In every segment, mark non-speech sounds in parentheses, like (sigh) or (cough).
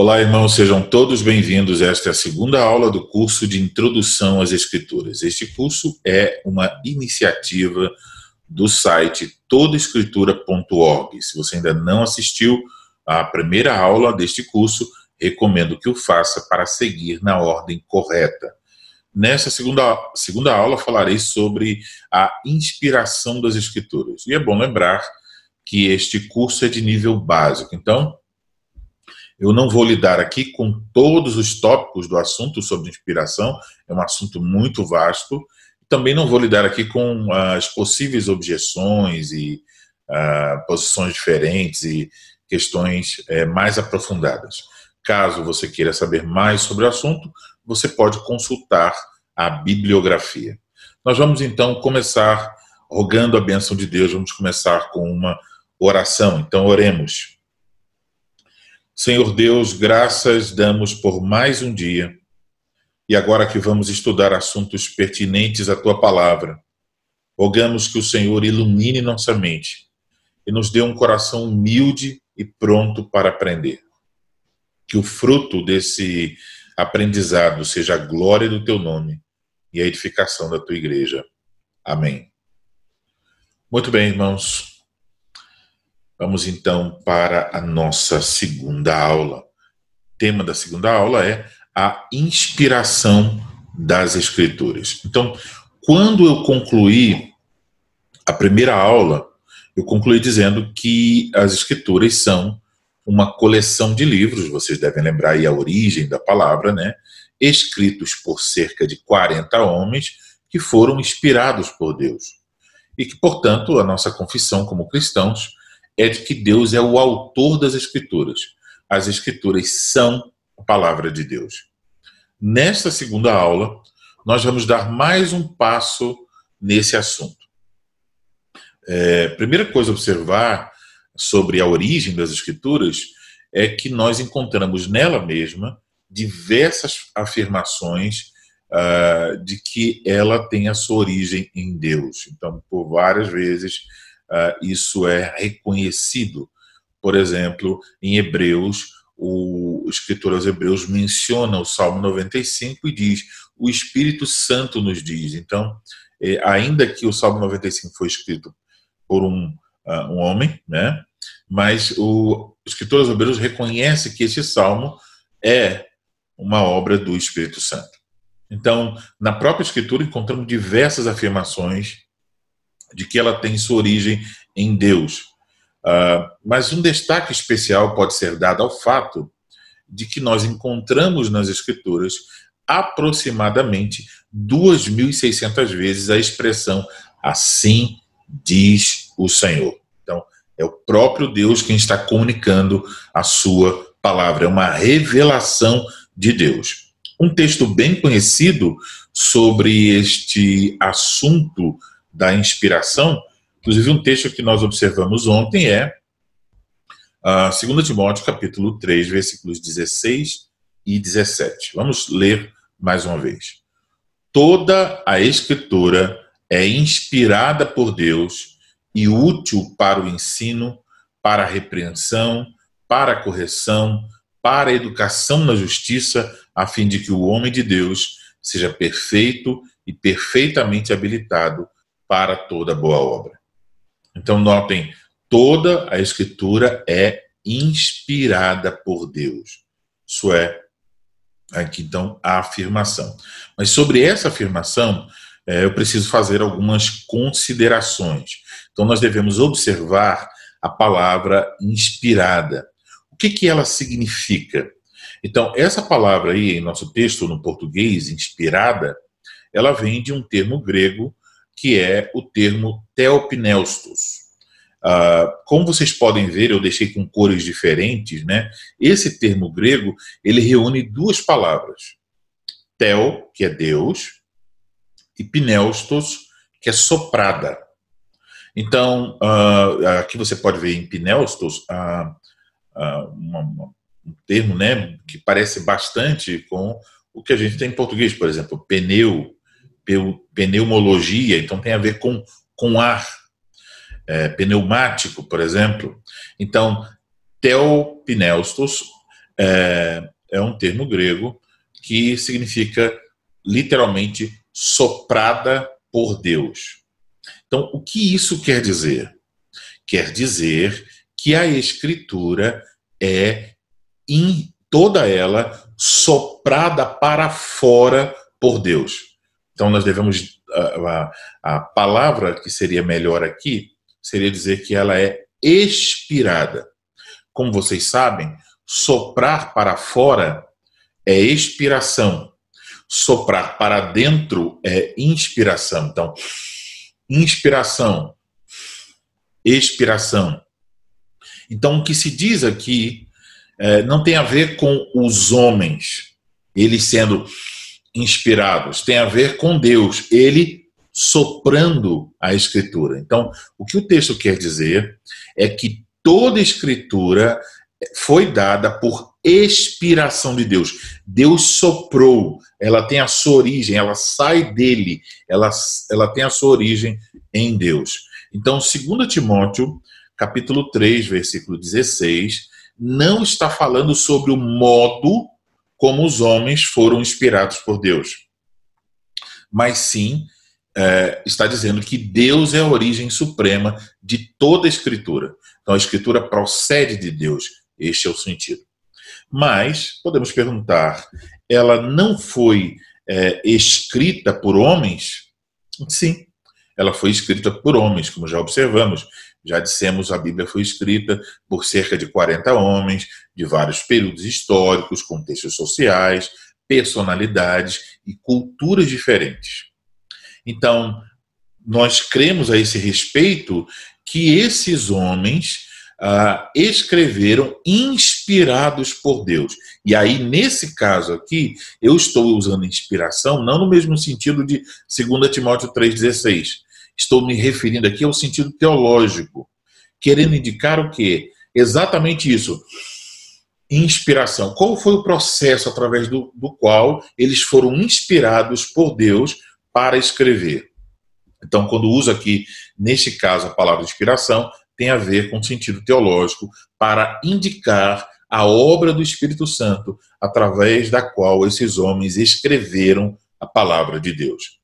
Olá, irmãos, sejam todos bem-vindos. Esta é a segunda aula do curso de Introdução às Escrituras. Este curso é uma iniciativa do site todaescritura.org. Se você ainda não assistiu à primeira aula deste curso, recomendo que o faça para seguir na ordem correta. Nessa segunda, segunda aula, falarei sobre a inspiração das Escrituras. E é bom lembrar que este curso é de nível básico. Então, eu não vou lidar aqui com todos os tópicos do assunto sobre inspiração, é um assunto muito vasto. Também não vou lidar aqui com as possíveis objeções e uh, posições diferentes e questões uh, mais aprofundadas. Caso você queira saber mais sobre o assunto, você pode consultar a bibliografia. Nós vamos então começar rogando a bênção de Deus, vamos começar com uma oração. Então, oremos. Senhor Deus, graças damos por mais um dia. E agora que vamos estudar assuntos pertinentes à tua palavra, rogamos que o Senhor ilumine nossa mente e nos dê um coração humilde e pronto para aprender. Que o fruto desse aprendizado seja a glória do teu nome e a edificação da tua igreja. Amém. Muito bem, irmãos. Vamos então para a nossa segunda aula. O tema da segunda aula é a inspiração das Escrituras. Então, quando eu concluí a primeira aula, eu concluí dizendo que as Escrituras são uma coleção de livros, vocês devem lembrar aí a origem da palavra, né? Escritos por cerca de 40 homens que foram inspirados por Deus. E que, portanto, a nossa confissão como cristãos é de que Deus é o autor das Escrituras. As Escrituras são a palavra de Deus. Nesta segunda aula, nós vamos dar mais um passo nesse assunto. É, primeira coisa a observar sobre a origem das Escrituras é que nós encontramos nela mesma diversas afirmações uh, de que ela tem a sua origem em Deus. Então, por várias vezes, isso é reconhecido. Por exemplo, em Hebreus, o escritor aos Hebreus menciona o Salmo 95 e diz: O Espírito Santo nos diz. Então, é, ainda que o Salmo 95 foi escrito por um, uh, um homem, né? mas o escritor aos Hebreus reconhece que esse salmo é uma obra do Espírito Santo. Então, na própria Escritura, encontramos diversas afirmações de que ela tem sua origem em Deus. Uh, mas um destaque especial pode ser dado ao fato de que nós encontramos nas Escrituras aproximadamente 2.600 vezes a expressão assim diz o Senhor. Então, é o próprio Deus quem está comunicando a sua palavra, é uma revelação de Deus. Um texto bem conhecido sobre este assunto da inspiração. Inclusive, um texto que nós observamos ontem é a 2 Timóteo, capítulo 3, versículos 16 e 17. Vamos ler mais uma vez. Toda a Escritura é inspirada por Deus e útil para o ensino, para a repreensão, para a correção, para a educação na justiça, a fim de que o homem de Deus seja perfeito e perfeitamente habilitado para toda boa obra. Então, notem, toda a Escritura é inspirada por Deus. Isso é aqui então a afirmação. Mas sobre essa afirmação, é, eu preciso fazer algumas considerações. Então, nós devemos observar a palavra inspirada. O que, que ela significa? Então, essa palavra aí, em nosso texto no português, inspirada, ela vem de um termo grego que é o termo teopneustos. Uh, como vocês podem ver, eu deixei com cores diferentes, né? Esse termo grego ele reúne duas palavras: tel, que é Deus, e pneustos, que é soprada. Então, uh, aqui você pode ver em pneustos uh, uma, uma, um termo, né, que parece bastante com o que a gente tem em português, por exemplo, pneu, pneumologia, então tem a ver com, com ar, é, pneumático, por exemplo. Então, teopneustos é, é um termo grego que significa literalmente soprada por Deus. Então, o que isso quer dizer? Quer dizer que a Escritura é, em toda ela, soprada para fora por Deus. Então, nós devemos. A, a, a palavra que seria melhor aqui seria dizer que ela é expirada. Como vocês sabem, soprar para fora é expiração. Soprar para dentro é inspiração. Então, inspiração, expiração. Então, o que se diz aqui é, não tem a ver com os homens, eles sendo inspirados, tem a ver com Deus, ele soprando a escritura. Então, o que o texto quer dizer é que toda escritura foi dada por expiração de Deus. Deus soprou, ela tem a sua origem, ela sai dele, ela, ela tem a sua origem em Deus. Então, 2 Timóteo, capítulo 3, versículo 16, não está falando sobre o modo como os homens foram inspirados por Deus, mas sim é, está dizendo que Deus é a origem suprema de toda a Escritura. Então a Escritura procede de Deus. Este é o sentido. Mas podemos perguntar: ela não foi é, escrita por homens? Sim, ela foi escrita por homens, como já observamos. Já dissemos, a Bíblia foi escrita por cerca de 40 homens, de vários períodos históricos, contextos sociais, personalidades e culturas diferentes. Então, nós cremos a esse respeito que esses homens ah, escreveram inspirados por Deus. E aí, nesse caso aqui, eu estou usando inspiração não no mesmo sentido de 2 Timóteo 3,16. Estou me referindo aqui ao sentido teológico, querendo indicar o quê? Exatamente isso. Inspiração. Qual foi o processo através do, do qual eles foram inspirados por Deus para escrever. Então, quando usa aqui, neste caso, a palavra inspiração, tem a ver com sentido teológico para indicar a obra do Espírito Santo através da qual esses homens escreveram a palavra de Deus.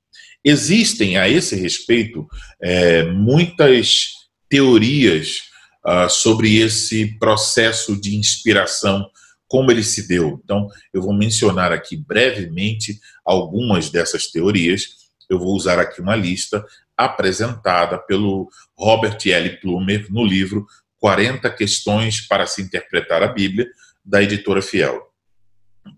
Existem, a esse respeito, é, muitas teorias uh, sobre esse processo de inspiração, como ele se deu. Então, eu vou mencionar aqui brevemente algumas dessas teorias. Eu vou usar aqui uma lista apresentada pelo Robert L. Plumer no livro 40 Questões para se Interpretar a Bíblia, da editora Fiel.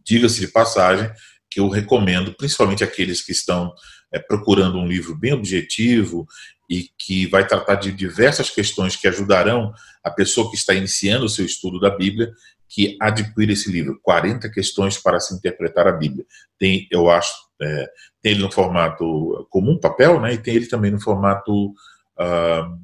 Diga-se de passagem que eu recomendo, principalmente aqueles que estão é, procurando um livro bem objetivo e que vai tratar de diversas questões que ajudarão a pessoa que está iniciando o seu estudo da Bíblia, que adquira esse livro, 40 questões para se interpretar a Bíblia. Tem, eu acho, é, tem ele no formato comum, papel, né, e tem ele também no formato uh,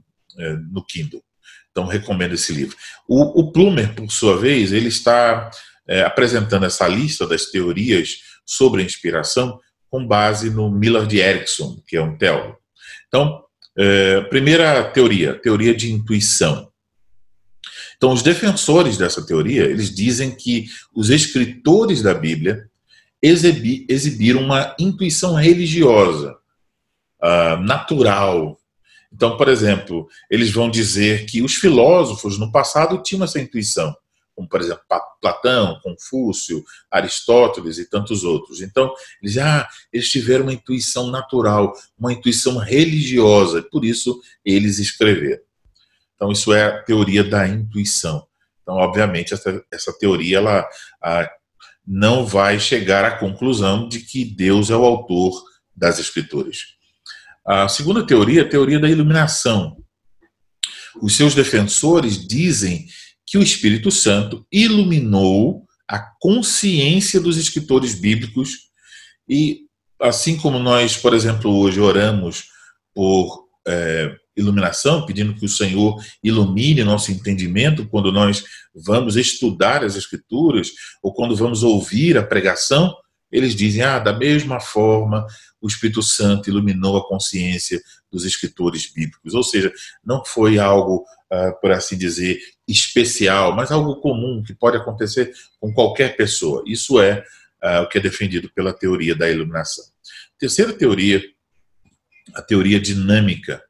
no Kindle. Então, recomendo esse livro. O, o Plumer, por sua vez, ele está é, apresentando essa lista das teorias sobre a inspiração com base no Millard Erickson, que é um teólogo. Então, é, primeira teoria, teoria de intuição. Então, os defensores dessa teoria, eles dizem que os escritores da Bíblia exibi, exibiram uma intuição religiosa, uh, natural. Então, por exemplo, eles vão dizer que os filósofos no passado tinham essa intuição, como, por exemplo, Platão, Confúcio, Aristóteles e tantos outros. Então, eles, ah, eles tiveram uma intuição natural, uma intuição religiosa, por isso eles escreveram. Então, isso é a teoria da intuição. Então, obviamente, essa, essa teoria ela a, não vai chegar à conclusão de que Deus é o autor das Escrituras. A segunda teoria é a teoria da iluminação. Os seus defensores dizem que o Espírito Santo iluminou a consciência dos escritores bíblicos e, assim como nós, por exemplo, hoje oramos por é, iluminação, pedindo que o Senhor ilumine nosso entendimento quando nós vamos estudar as Escrituras ou quando vamos ouvir a pregação. eles dizem, ah, da mesma forma, o Espírito Santo iluminou a consciência dos escritores bíblicos. Ou seja, não foi algo, ah, por assim dizer, especial, mas algo comum que pode acontecer com qualquer pessoa. Isso é ah, o que é defendido pela teoria da iluminação. Terceira teoria, a teoria dinâmica.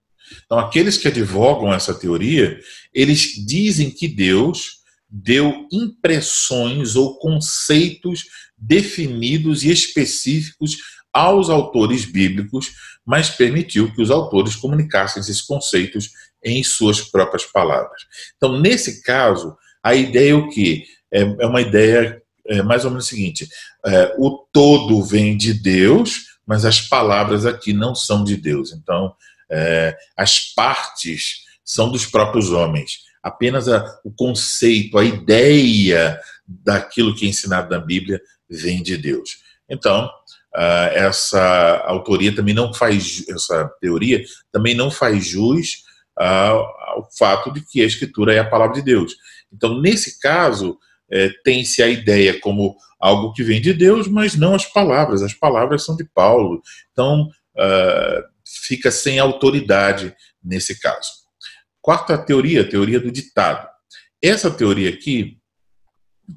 Então, aqueles que advogam essa teoria, eles dizem que Deus deu impressões ou conceitos definidos e específicos aos autores bíblicos, mas permitiu que os autores comunicassem esses conceitos em suas próprias palavras. Então, nesse caso, a ideia é o que? É, é uma ideia é mais ou menos o seguinte: é, o todo vem de Deus, mas as palavras aqui não são de Deus. Então, é, as partes são dos próprios homens. Apenas a, o conceito, a ideia daquilo que é ensinado na Bíblia vem de Deus. Então, uh, essa autoria também não faz, essa teoria também não faz jus uh, ao fato de que a Escritura é a palavra de Deus. Então, nesse caso, é, tem-se a ideia como algo que vem de Deus, mas não as palavras. As palavras são de Paulo. Então, uh, fica sem autoridade nesse caso. Quarta teoria, a teoria do ditado. Essa teoria aqui,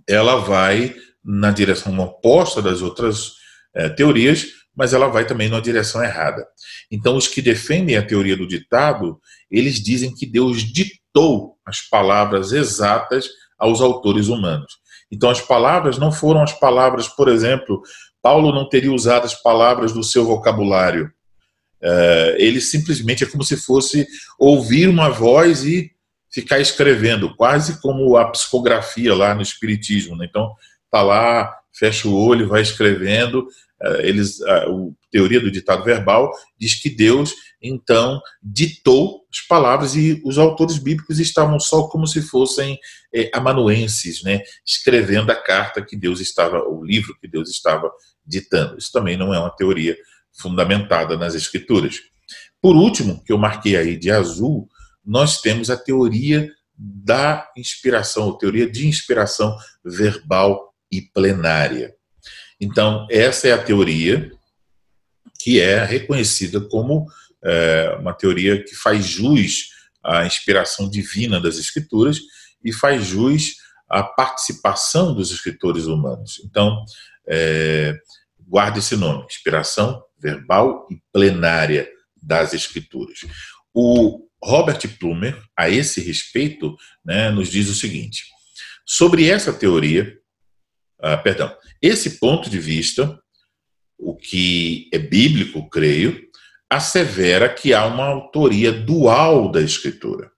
ela vai na direção oposta das outras é, teorias, mas ela vai também na direção errada. Então, os que defendem a teoria do ditado, eles dizem que Deus ditou as palavras exatas aos autores humanos. Então, as palavras não foram as palavras, por exemplo, Paulo não teria usado as palavras do seu vocabulário. É, ele simplesmente é como se fosse ouvir uma voz e ficar escrevendo, quase como a psicografia lá no Espiritismo. Né? Então, tá lá, fecha o olho, vai escrevendo. É, eles, a, teoria do ditado verbal diz que Deus então ditou as palavras e os autores bíblicos estavam só como se fossem é, amanuenses, né, escrevendo a carta que Deus estava, o livro que Deus estava ditando. Isso também não é uma teoria fundamentada nas escrituras. Por último, que eu marquei aí de azul, nós temos a teoria da inspiração, a teoria de inspiração verbal e plenária. Então, essa é a teoria que é reconhecida como é, uma teoria que faz jus à inspiração divina das escrituras e faz jus à participação dos escritores humanos. Então, é, guarde esse nome: inspiração verbal e plenária das escrituras. O Robert Plumer, a esse respeito, né, nos diz o seguinte: sobre essa teoria, ah, perdão, esse ponto de vista, o que é bíblico, creio, assevera que há uma autoria dual da escritura.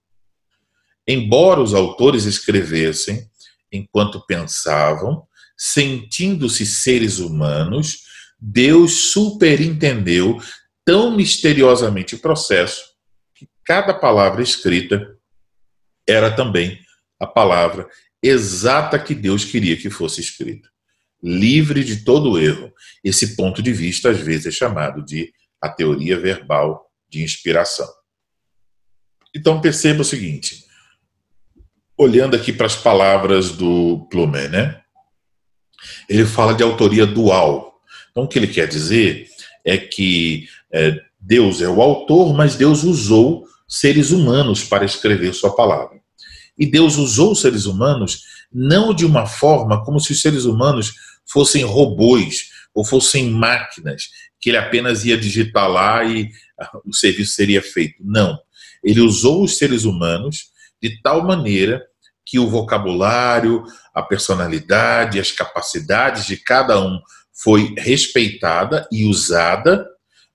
Embora os autores escrevessem enquanto pensavam, sentindo-se seres humanos, Deus superintendeu tão misteriosamente o processo que cada palavra escrita era também a palavra exata que Deus queria que fosse escrita. Livre de todo erro. Esse ponto de vista, às vezes, é chamado de a teoria verbal de inspiração. Então perceba o seguinte, olhando aqui para as palavras do Plumet, né? Ele fala de autoria dual. Então o que ele quer dizer é que é, Deus é o autor, mas Deus usou seres humanos para escrever sua palavra. E Deus usou os seres humanos não de uma forma como se os seres humanos fossem robôs ou fossem máquinas que ele apenas ia digitar lá e o serviço seria feito. Não. Ele usou os seres humanos de tal maneira que o vocabulário, a personalidade, as capacidades de cada um foi respeitada e usada,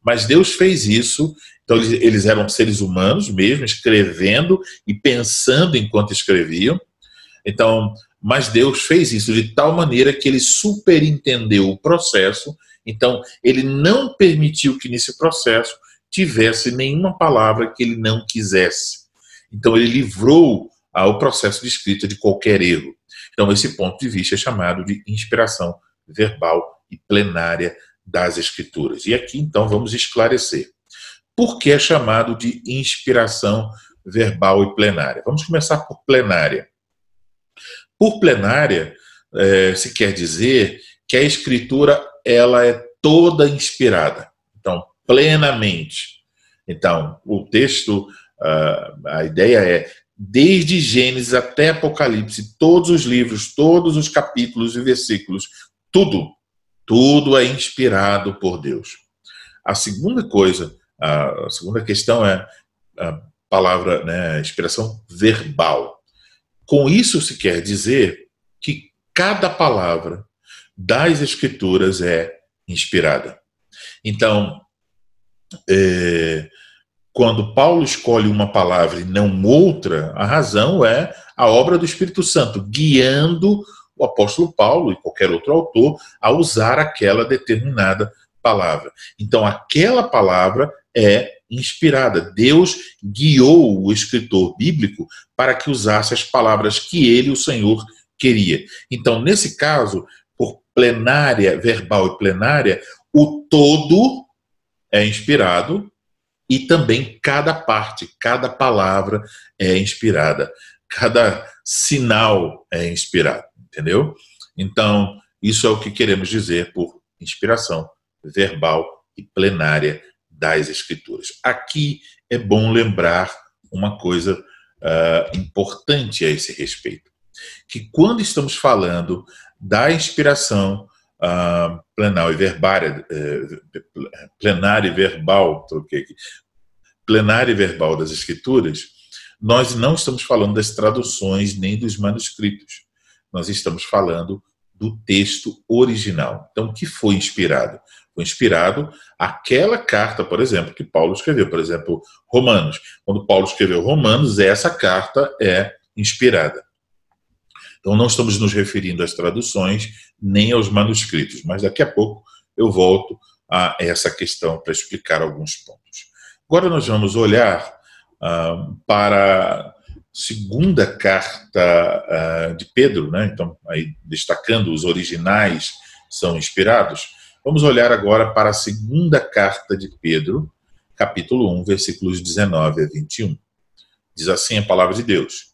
mas Deus fez isso. Então, eles eram seres humanos mesmo, escrevendo e pensando enquanto escreviam. Então, mas Deus fez isso de tal maneira que ele superintendeu o processo então, ele não permitiu que nesse processo tivesse nenhuma palavra que ele não quisesse. Então, ele livrou o processo de escrita de qualquer erro. Então, esse ponto de vista é chamado de inspiração verbal e plenária das Escrituras. E aqui, então, vamos esclarecer. Por que é chamado de inspiração verbal e plenária? Vamos começar por plenária. Por plenária, é, se quer dizer que a Escritura ela é toda inspirada. Então, plenamente. Então, o texto, a ideia é, desde Gênesis até Apocalipse, todos os livros, todos os capítulos e versículos, tudo, tudo é inspirado por Deus. A segunda coisa, a segunda questão é a palavra, né, inspiração verbal. Com isso se quer dizer que cada palavra das Escrituras é inspirada. Então, é, quando Paulo escolhe uma palavra e não outra, a razão é a obra do Espírito Santo, guiando o apóstolo Paulo e qualquer outro autor a usar aquela determinada palavra. Então, aquela palavra é inspirada. Deus guiou o escritor bíblico para que usasse as palavras que ele, o Senhor, queria. Então, nesse caso, por plenária, verbal e plenária, o todo é inspirado e também cada parte, cada palavra é inspirada, cada sinal é inspirado, entendeu? Então, isso é o que queremos dizer por inspiração verbal e plenária das Escrituras. Aqui é bom lembrar uma coisa uh, importante a esse respeito, que quando estamos falando da inspiração uh, e verbária, uh, plenária e verbal, troquei aqui, plenária e verbal das Escrituras, nós não estamos falando das traduções nem dos manuscritos. Nós estamos falando do texto original. Então, o que foi inspirado? Foi inspirado aquela carta, por exemplo, que Paulo escreveu, por exemplo, Romanos. Quando Paulo escreveu Romanos, essa carta é inspirada. Então, não estamos nos referindo às traduções nem aos manuscritos, mas daqui a pouco eu volto a essa questão para explicar alguns pontos. Agora nós vamos olhar ah, para a segunda carta ah, de Pedro, né? então, aí destacando os originais são inspirados. Vamos olhar agora para a segunda carta de Pedro, capítulo 1, versículos 19 a 21. Diz assim a palavra de Deus: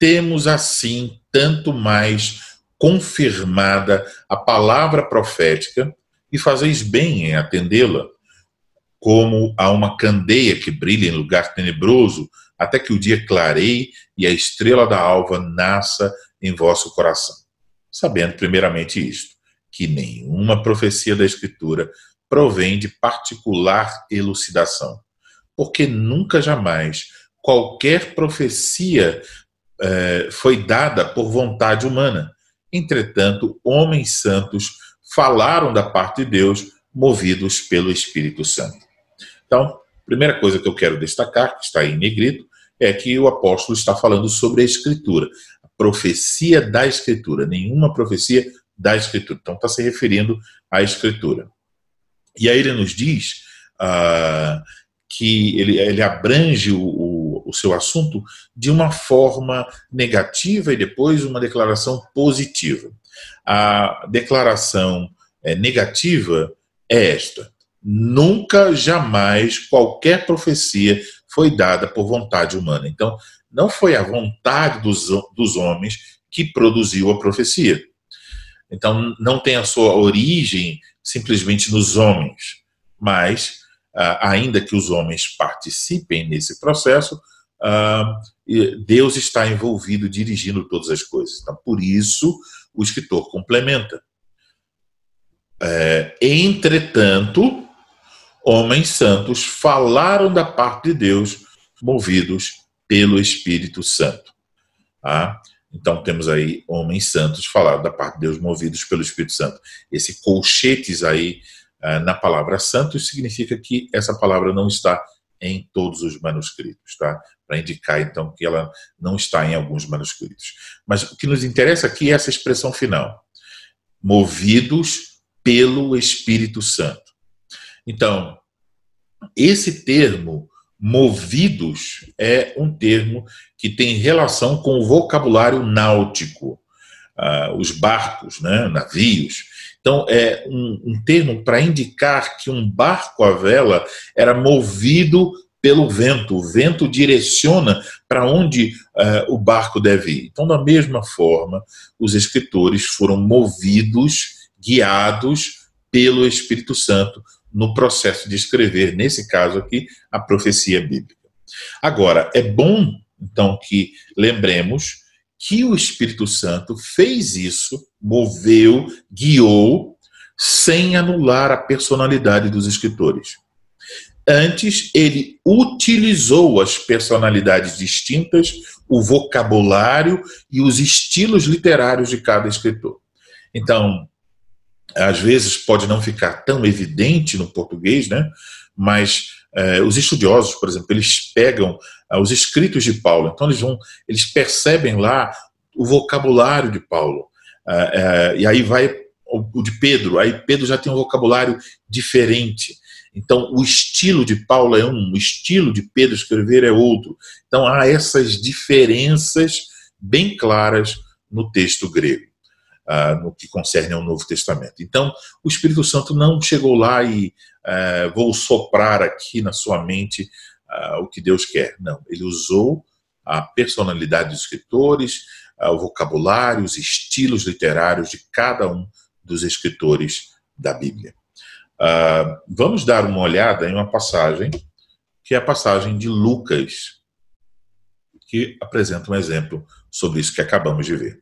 Temos assim tanto mais confirmada a palavra profética, e fazeis bem em atendê-la, como a uma candeia que brilha em lugar tenebroso, até que o dia clareie e a estrela da alva nasça em vosso coração. Sabendo primeiramente isto, que nenhuma profecia da Escritura provém de particular elucidação, porque nunca jamais qualquer profecia eh, foi dada por vontade humana. Entretanto, homens santos falaram da parte de Deus, movidos pelo Espírito Santo. Então, primeira coisa que eu quero destacar, que está aí em negrito, é que o apóstolo está falando sobre a Escritura, a profecia da Escritura, nenhuma profecia da Escritura. Então, está se referindo à Escritura. E aí ele nos diz ah, que ele, ele abrange o, o, o, seu assunto de uma forma negativa e depois uma declaração positiva. A declaração é, negativa é esta: nunca, jamais, qualquer profecia foi dada por vontade humana. Então, não foi a vontade dos, dos homens que produziu a profecia. Então, não tem a sua origem simplesmente nos homens, mas, ah, ainda que os homens participem nesse processo, ah, Deus está envolvido dirigindo todas as coisas. Então, por isso, o escritor complementa. É, entretanto, homens santos falaram da parte de Deus, movidos pelo Espírito Santo. Ah, então temos aí homens santos falaram da parte de Deus movidos pelo Espírito Santo. Esse colchetes aí uh, na palavra santos significa que essa palavra não está em todos os manuscritos, tá? Para indicar então que ela não está em alguns manuscritos. Mas o que nos interessa aqui é essa expressão final: movidos pelo Espírito Santo. Então, esse termo movidos é um termo que tem relação com o vocabulário náutico, uh, os barcos, né, navios. Então, é um, um termo para indicar que um barco à vela era movido pelo vento. O vento direciona para onde uh, o barco deve ir. Então, da mesma forma, os escritores foram movidos, guiados pelo Espírito Santo no processo de escrever, nesse caso aqui, a profecia bíblica. Agora, é bom, então, que lembremos que o Espírito Santo fez isso, moveu, guiou, sem anular a personalidade dos escritores. Antes, ele utilizou as personalidades distintas, o vocabulário e os estilos literários de cada escritor. Então, às vezes pode não ficar tão evidente no português, né? mas eh, os estudiosos, por exemplo, eles pegam ah, os escritos de Paulo, então eles vão, eles percebem lá o vocabulário de Paulo, ah, eh, e aí vai o de Pedro, aí Pedro já tem um vocabulário diferente. Então, o estilo de Paulo é um, o estilo de Pedro escrever é outro. Então, há essas diferenças bem claras no texto grego, uh, no que concerne ao Novo Testamento. Então, o Espírito Santo não chegou lá e uh, vou soprar aqui na sua mente uh, o que Deus quer. Não, ele usou a personalidade dos escritores, o vocabulário, os estilos literários de cada um dos escritores da Bíblia. Vamos dar uma olhada em uma passagem, que é a passagem de Lucas, que apresenta um exemplo sobre isso que acabamos de ver.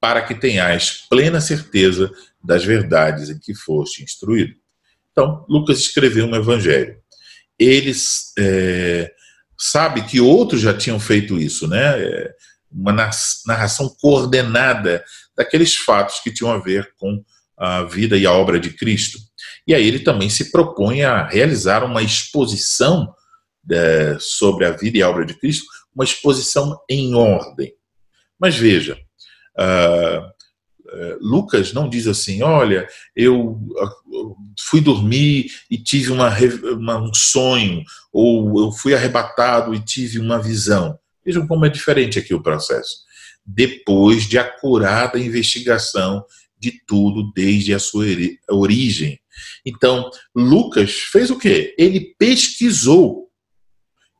para que tenhais plena certeza das verdades em que foste instruído. Então, Lucas escreveu um evangelho. Ele é, sabe que outros já tinham feito isso, né? É, uma narração coordenada daqueles fatos que tinham a ver com a vida e a obra de Cristo. E aí ele também se propõe a realizar uma exposição é, sobre a vida e a obra de Cristo, uma exposição em ordem. Mas veja, Lucas não diz assim: olha, eu uh, fui dormir e tive uma, uma, um sonho, ou eu fui arrebatado e tive uma visão. Vejam como é diferente aqui o processo. Depois de acurada investigação de tudo desde a sua origem. Então, Lucas fez o quê? Ele pesquisou,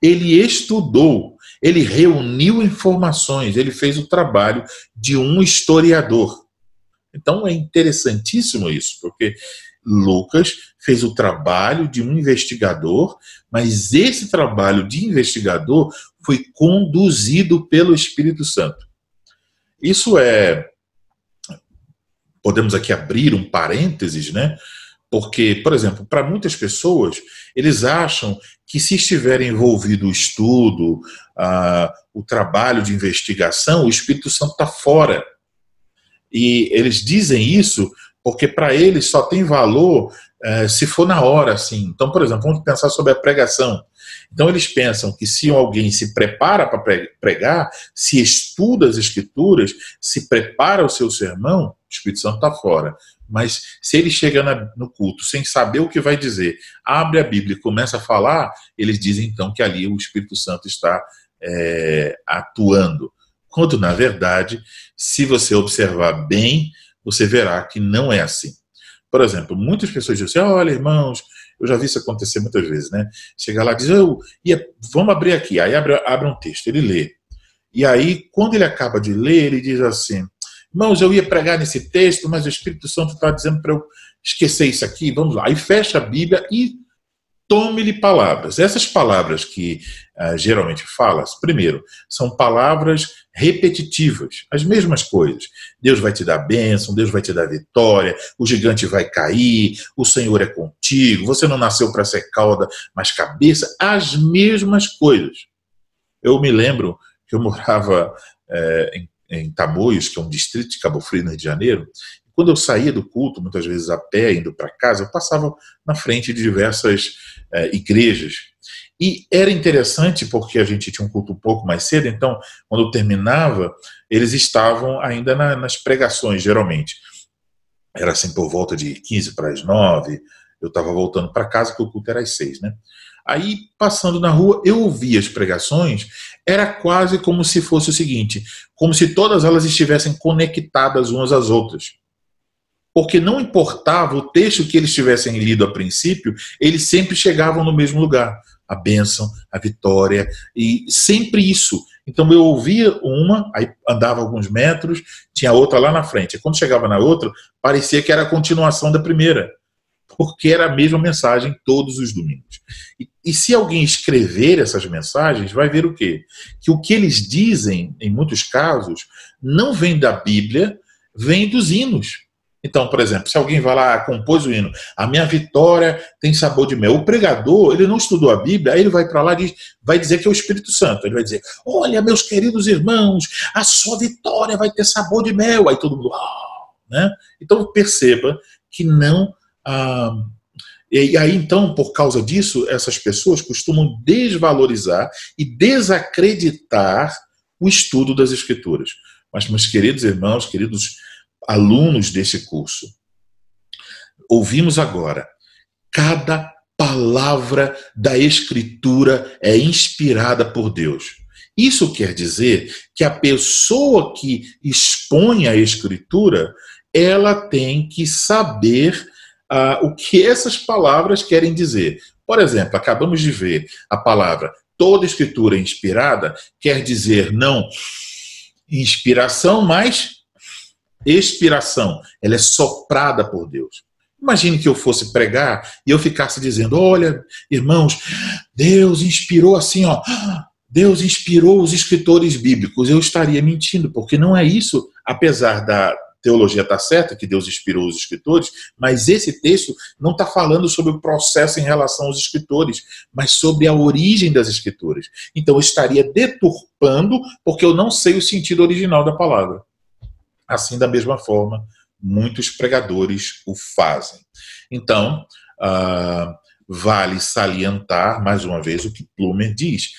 ele estudou, ele reuniu informações, ele fez o trabalho de um historiador. Então é interessantíssimo isso, porque Lucas fez o trabalho de um investigador, mas esse trabalho de investigador foi conduzido pelo Espírito Santo. Isso é podemos aqui abrir um parênteses, né? Porque, por exemplo, para muitas pessoas, eles acham que se estiver envolvido o estudo, uh, o trabalho de investigação, o Espírito Santo está fora. E eles dizem isso porque para eles só tem valor uh, se for na hora, assim. Então, por exemplo, vamos pensar sobre a pregação. Então, eles pensam que se alguém se prepara para pregar, se estuda as Escrituras, se prepara o seu sermão, o Espírito Santo está fora. Mas se ele chega na, no culto sem saber o que vai dizer, abre a Bíblia e começa a falar, eles dizem então que ali o Espírito Santo está é, atuando. Quando, na verdade, se você observar bem, você verá que não é assim. Por exemplo, muitas pessoas dizem assim, olha, irmãos, eu já vi isso acontecer muitas vezes, né? Chega lá e diz, eu ia, vamos abrir aqui. Aí abre, abre um texto, ele lê. E aí, quando ele acaba de ler, ele diz assim, Irmãos, eu ia pregar nesse texto, mas o Espírito Santo está dizendo para eu esquecer isso aqui. Vamos lá. Aí fecha a Bíblia e tome-lhe palavras. Essas palavras que uh, geralmente falas, primeiro, são palavras repetitivas, as mesmas coisas. Deus vai te dar bênção, Deus vai te dar vitória, o gigante vai cair, o Senhor é contigo, você não nasceu para ser cauda, mas cabeça, as mesmas coisas. Eu me lembro que eu morava é, em em Tamoios, que é um distrito de Cabo Frio, no Rio de Janeiro, quando eu saía do culto, muitas vezes a pé, indo para casa, eu passava na frente de diversas é, igrejas. E era interessante porque a gente tinha um culto um pouco mais cedo, então, quando terminava, eles estavam ainda na, nas pregações, geralmente. Era assim por volta de 15 para as 9, Eu estava voltando para casa, que o culto era às seis, né? Aí, passando na rua, eu ouvia as pregações, era quase como se fosse o seguinte: como se todas elas estivessem conectadas umas às outras. Porque não importava o texto que eles tivessem lido a princípio, eles sempre chegavam no mesmo lugar. A bênção, a vitória, e sempre isso. Então eu ouvia uma, aí andava alguns metros, tinha outra lá na frente. Quando chegava na outra, parecia que era a continuação da primeira porque era a mesma mensagem todos os domingos. E, e, se alguém escrever essas mensagens, vai ver o quê? Que o que eles dizem, em muitos casos, não vem da Bíblia, vem dos hinos. Então, por exemplo, se alguém vai lá, compôs o hino, a minha vitória tem sabor de mel. O pregador, ele não estudou a Bíblia, aí ele vai para lá e vai dizer que é o Espírito Santo. Ele vai dizer: Olha, meus queridos irmãos, a sua vitória vai ter sabor de mel. Aí todo mundo, oh! né? Então perceba que não ah, e aí, então, por causa disso, essas pessoas costumam desvalorizar e desacreditar o estudo das Escrituras. Mas, meus queridos irmãos, queridos alunos desse curso, ouvimos agora, cada palavra da Escritura é inspirada por Deus. Isso quer dizer que a pessoa que expõe a Escritura, ela tem que saber ah, o que essas palavras querem dizer. Por exemplo, acabamos de ver a palavra toda escritura inspirada quer dizer não inspiração, mas expiração. Ela é soprada por Deus. Imagine que eu fosse pregar e eu ficasse dizendo: Olha, irmãos, Deus inspirou assim, ó. Deus inspirou os escritores bíblicos. Eu estaria mentindo, porque não é isso, apesar da, teologia está certa, que Deus inspirou os escritores, mas esse texto não está falando sobre o processo em relação aos escritores, mas sobre a origem das escrituras. Então eu estaria deturpando porque eu não sei o sentido original da palavra. Assim, da mesma forma, muitos pregadores o fazem. Então, uh, vale salientar, mais uma vez, o que Plumer diz.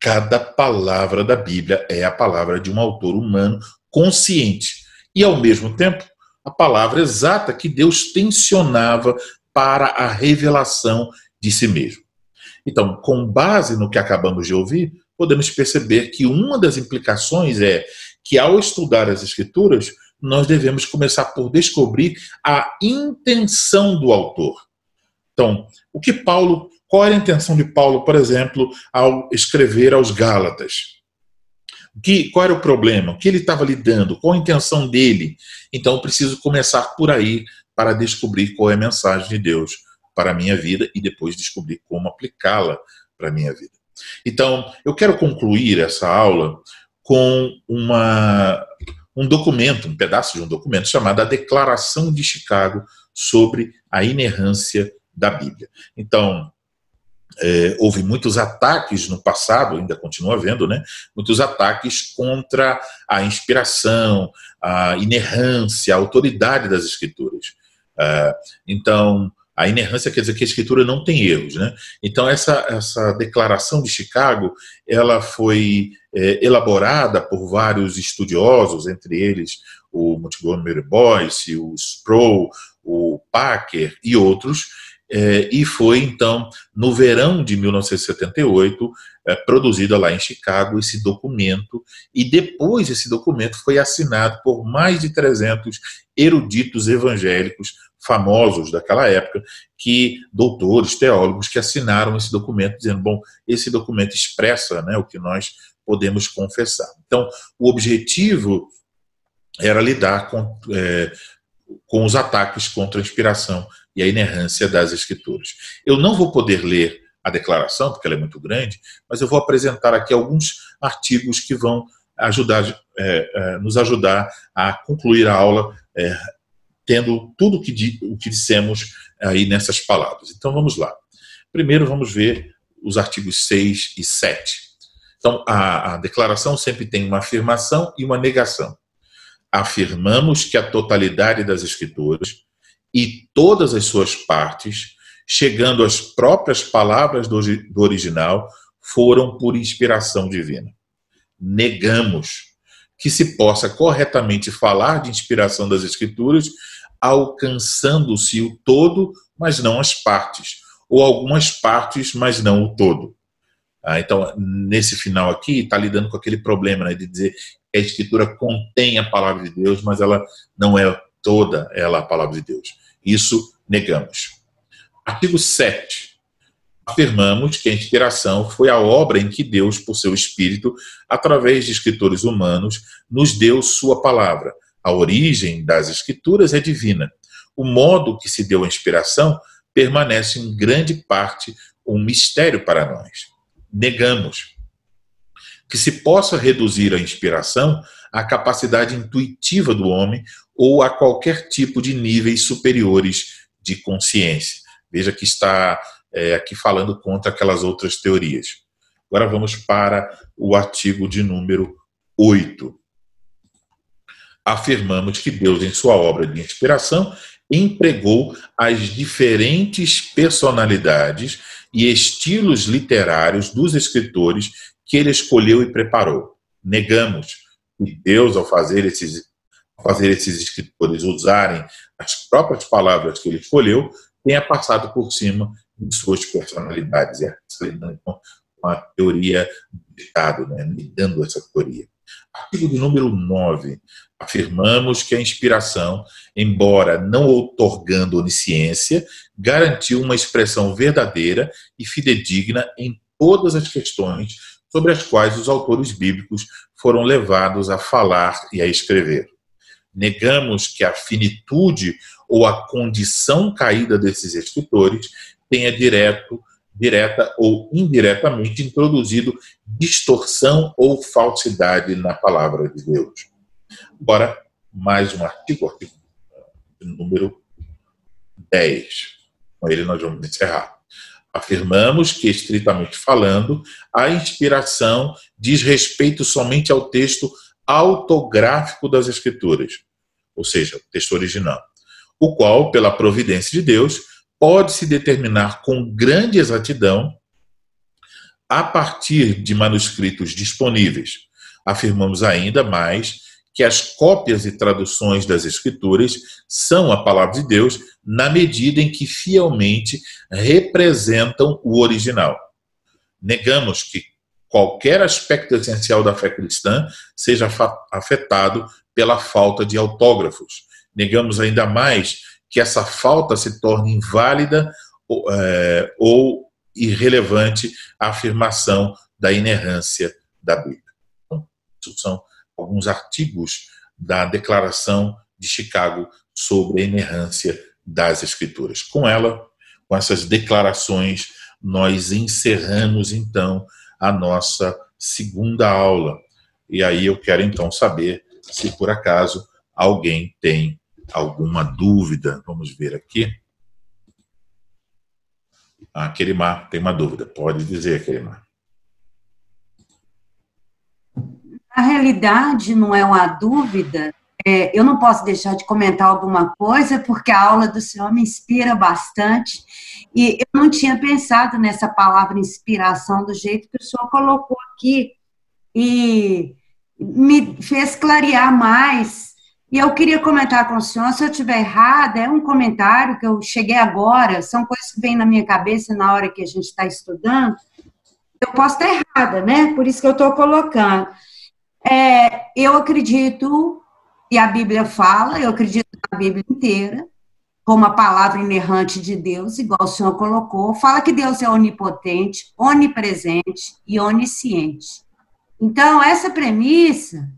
Cada palavra da Bíblia é a palavra de um autor humano consciente e, ao mesmo tempo, a palavra exata que Deus tensionava para a revelação de si mesmo. Então, com base no que acabamos de ouvir, podemos perceber que uma das implicações é que, ao estudar as Escrituras, nós devemos começar por descobrir a intenção do autor. Então, o que Paulo, qual era a intenção de Paulo, por exemplo, ao escrever aos Gálatas? Que, qual era o problema? O que ele estava lidando? Qual a intenção dele? Então preciso começar por aí para descobrir qual é a mensagem de Deus para a minha vida e depois descobrir como aplicá-la para a minha vida. Então, eu quero concluir essa aula com uma, um documento, um pedaço de um documento chamado A Declaração de Chicago sobre a Inerrância da Bíblia. Então, é, houve muitos ataques no passado, ainda continua havendo, né? Muitos ataques contra a inspiração, a inerrância, a autoridade das escrituras. É, então, a inerrância quer dizer que a escritura não tem erros, né? Então, essa, essa declaração de Chicago, ela foi é, elaborada por vários estudiosos, entre eles o Montgomery Boyce, o Sproul, o Packer e outros, é, e foi então no verão de 1978 é, produzida lá em Chicago esse documento e depois esse documento foi assinado por mais de 300 eruditos evangélicos famosos daquela época, que doutores, teólogos que assinaram esse documento dizendo, bom, esse documento expressa, né, o que nós podemos confessar. Então, o objetivo era lidar com, é, com os ataques contra a inspiração e a inerrância das Escrituras. Eu não vou poder ler a declaração, porque ela é muito grande, mas eu vou apresentar aqui alguns artigos que vão ajudar, é, é, nos ajudar a concluir a aula é, tendo tudo que, o que dissemos aí nessas palavras. Então vamos lá. Primeiro vamos ver os artigos 6 e 7. Então, a, a declaração sempre tem uma afirmação e uma negação. Afirmamos que a totalidade das Escrituras e todas as suas partes, chegando às próprias palavras do, do original, foram por inspiração divina. Negamos que se possa corretamente falar de inspiração das Escrituras alcançando-se o todo, mas não as partes, ou algumas partes, mas não o todo. Ah, então, nesse final aqui, está lidando com aquele problema né, de dizer que a Escritura contém a palavra de Deus, mas ela não é toda ela a palavra de Deus. Isso negamos. Artigo 7. Afirmamos que a inspiração foi a obra em que Deus, por seu Espírito, através de escritores humanos, nos deu sua palavra. A origem das Escrituras é divina. O modo que se deu a inspiração permanece em grande parte um mistério para nós. Negamos que se possa reduzir a inspiração à capacidade intuitiva do homem ou a qualquer tipo de níveis superiores de consciência. Veja que está é, aqui falando contra aquelas outras teorias. Agora vamos para o artigo de número 8. Afirmamos que Deus, em sua obra de inspiração, empregou as diferentes personalidades e estilos literários dos escritores que ele escolheu e preparou. Negamos que Deus, ao fazer esses, fazer esses escritores usarem as próprias palavras que ele escolheu, tenha passado por cima de suas personalidades. É uma teoria de Estado, né? negando essa teoria. Artigo de número 9. Afirmamos que a inspiração, embora não outorgando onisciência, garantiu uma expressão verdadeira e fidedigna em todas as questões sobre as quais os autores bíblicos foram levados a falar e a escrever. Negamos que a finitude ou a condição caída desses escritores tenha direto, direta ou indiretamente introduzido distorção ou falsidade na palavra de Deus. Agora, mais um artigo, artigo número 10. Com ele nós vamos encerrar. Afirmamos que, estritamente falando, a inspiração diz respeito somente ao texto autográfico das Escrituras, ou seja, o texto original, o qual, pela providência de Deus, pode-se determinar com grande exatidão a partir de manuscritos disponíveis. Afirmamos ainda mais que as cópias e traduções das Escrituras são a palavra de Deus na medida em que fielmente representam o original. Negamos que qualquer aspecto essencial da fé cristã seja afetado pela falta de autógrafos. Negamos ainda mais que essa falta se torne inválida ou, é, ou irrelevante a afirmação da inerrância da Bíblia. Então, são alguns artigos da Declaração de Chicago sobre a inerrância das Escrituras. Com ela, com essas declarações, nós encerramos então a nossa segunda aula. E aí eu quero então saber se por acaso alguém tem alguma dúvida. Vamos ver aqui. Ah, Kerimar tem uma dúvida. Pode dizer, Kerimar. A realidade não é uma dúvida. É, eu não posso deixar de comentar alguma coisa, porque a aula do Senhor me inspira bastante. E eu não tinha pensado nessa palavra inspiração do jeito que o Senhor colocou aqui. E me fez clarear mais. E eu queria comentar com o senhor, se eu estiver errada, é um comentário que eu cheguei agora, são coisas que vêm na minha cabeça na hora que a gente está estudando. Eu posso estar errada, né? Por isso que eu estou colocando. É, eu acredito, e a Bíblia fala, eu acredito na Bíblia inteira, como a palavra inerrante de Deus, igual o senhor colocou, fala que Deus é onipotente, onipresente e onisciente. Então, essa premissa,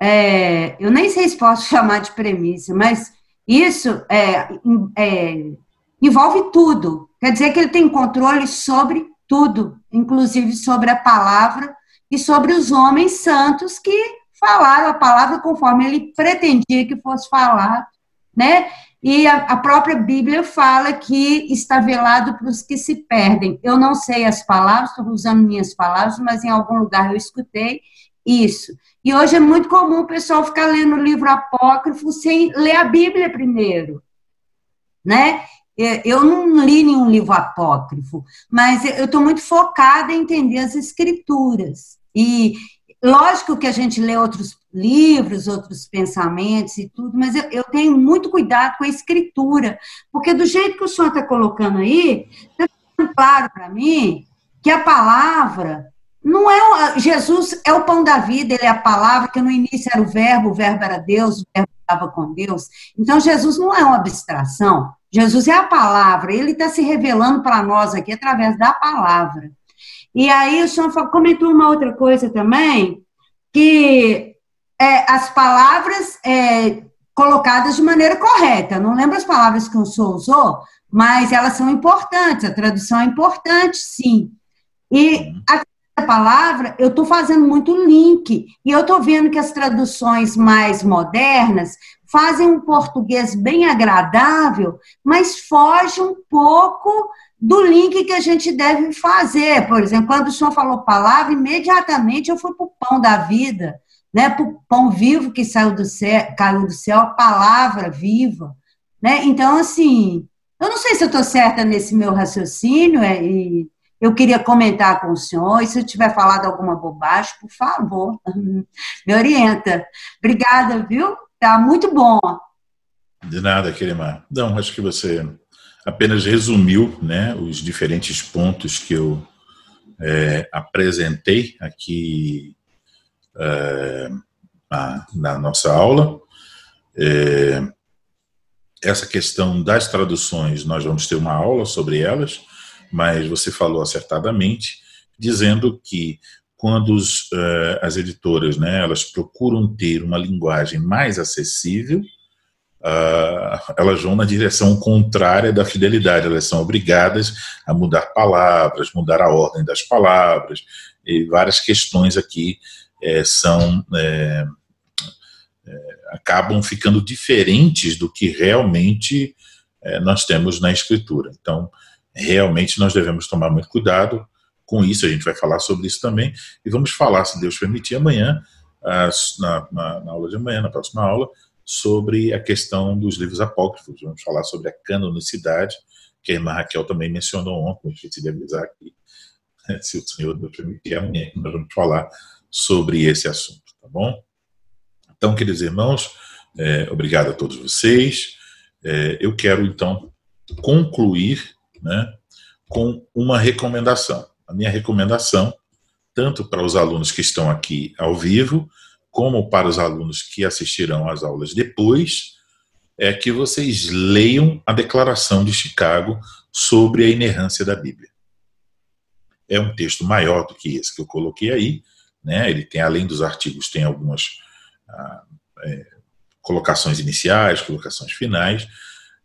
é, eu nem sei se posso (laughs) chamar de premissa, mas isso é, é, envolve tudo. Quer dizer que ele tem controle sobre tudo, inclusive sobre a palavra e sobre os homens santos que falaram a palavra conforme ele pretendia que fosse falado, né? E a, a própria Bíblia fala que está velado para os que se perdem. Eu não sei as palavras, estou usando minhas palavras, mas em algum lugar eu escutei isso. E hoje é muito comum o pessoal ficar lendo livro apócrifo sem ler a Bíblia primeiro, né? Eu não li nenhum livro apócrifo, mas eu estou muito focada em entender as escrituras. E lógico que a gente lê outros livros, outros pensamentos e tudo, mas eu, eu tenho muito cuidado com a escritura, porque do jeito que o senhor está colocando aí, está claro para mim que a palavra não é Jesus é o pão da vida, ele é a palavra que no início era o verbo, o verbo era Deus, o verbo estava com Deus. Então Jesus não é uma abstração. Jesus é a palavra, ele está se revelando para nós aqui através da palavra. E aí o senhor comentou uma outra coisa também, que é, as palavras é, colocadas de maneira correta. Não lembro as palavras que o senhor usou, mas elas são importantes, a tradução é importante, sim. E a palavra, eu estou fazendo muito link, e eu estou vendo que as traduções mais modernas fazem um português bem agradável, mas foge um pouco do link que a gente deve fazer. Por exemplo, quando o senhor falou palavra, imediatamente eu fui para o pão da vida, né? para o pão vivo que saiu do céu, caiu do céu, a palavra viva. Né? Então, assim, eu não sei se eu estou certa nesse meu raciocínio, é, e eu queria comentar com o senhor, e se eu tiver falado alguma bobagem, por favor, (laughs) me orienta. Obrigada, viu? Tá muito bom. De nada, Querimar. Não, acho que você apenas resumiu né, os diferentes pontos que eu é, apresentei aqui é, na, na, nossa aula. É, essa questão das traduções, nós vamos ter uma aula sobre elas, mas você falou acertadamente, dizendo que quando os, uh, as editoras né, elas procuram ter uma linguagem mais acessível, uh, elas vão na direção contrária da fidelidade, elas são obrigadas a mudar palavras, mudar a ordem das palavras, e várias questões aqui é, são. É, acabam ficando diferentes do que realmente nós temos na escritura. Então, realmente nós devemos tomar muito cuidado com isso, a gente vai falar sobre isso também, e vamos falar, se Deus permitir, amanhã, na, na, na aula de amanhã, na próxima aula, sobre a questão dos livros apócrifos. Vamos falar sobre a canonicidade, que a irmã Raquel também mencionou ontem, esqueci de avisar aqui, (laughs) se o Senhor nos permitir, amanhã nós vamos falar sobre esse assunto, tá bom? Então, queridos irmãos, é, obrigado a todos vocês. É, eu quero, então, concluir né, com uma recomendação. A minha recomendação, tanto para os alunos que estão aqui ao vivo, como para os alunos que assistirão às aulas depois, é que vocês leiam a Declaração de Chicago sobre a inerrância da Bíblia. É um texto maior do que esse que eu coloquei aí, né? Ele tem, além dos artigos, tem algumas ah, é, colocações iniciais, colocações finais,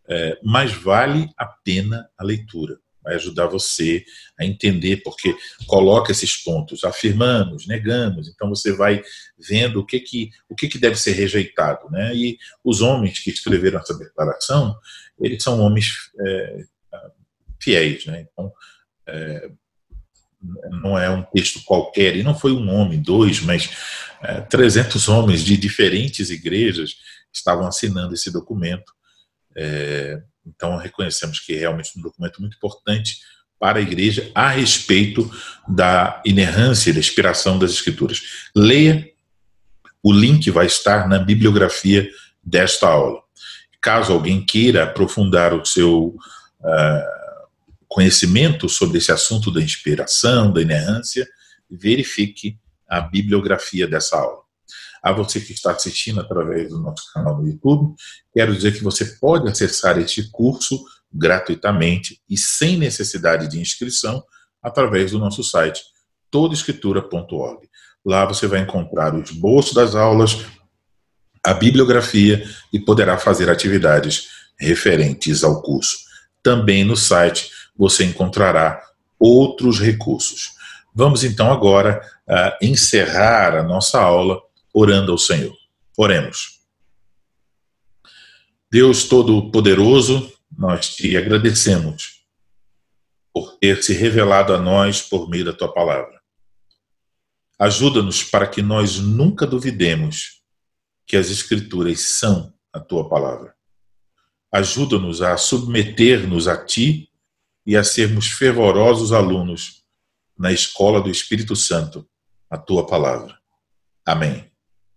é, mas vale a pena a leitura vai ajudar você a entender, porque coloca esses pontos, afirmamos, negamos, então você vai vendo o que que, o que, que deve ser rejeitado. Né? E os homens que escreveram essa declaração, eles são homens é, fiéis. Né? Então, é, não é um texto qualquer, e não foi um homem, dois, mas é, 300 homens de diferentes igrejas estavam assinando esse documento. É, então, reconhecemos que é realmente um documento muito importante para a igreja a respeito da inerrância e da inspiração das Escrituras. Leia, o link vai estar na bibliografia desta aula. Caso alguém queira aprofundar o seu uh, conhecimento sobre esse assunto da inspiração, da inerrância, verifique a bibliografia dessa aula. A você que está assistindo através do nosso canal no YouTube, quero dizer que você pode acessar este curso gratuitamente e sem necessidade de inscrição através do nosso site todoescritura.org. Lá você vai encontrar o esboço das aulas, a bibliografia e poderá fazer atividades referentes ao curso. Também no site você encontrará outros recursos. Vamos então agora uh, encerrar a nossa aula orando ao Senhor. Oremos. Deus Todo-Poderoso, nós te agradecemos por ter se revelado a nós por meio da tua palavra. Ajuda-nos para que nós nunca duvidemos que as Escrituras são a tua palavra. Ajuda-nos a submeter-nos a ti e a sermos fervorosos alunos na escola do Espírito Santo, a tua palavra. Amém.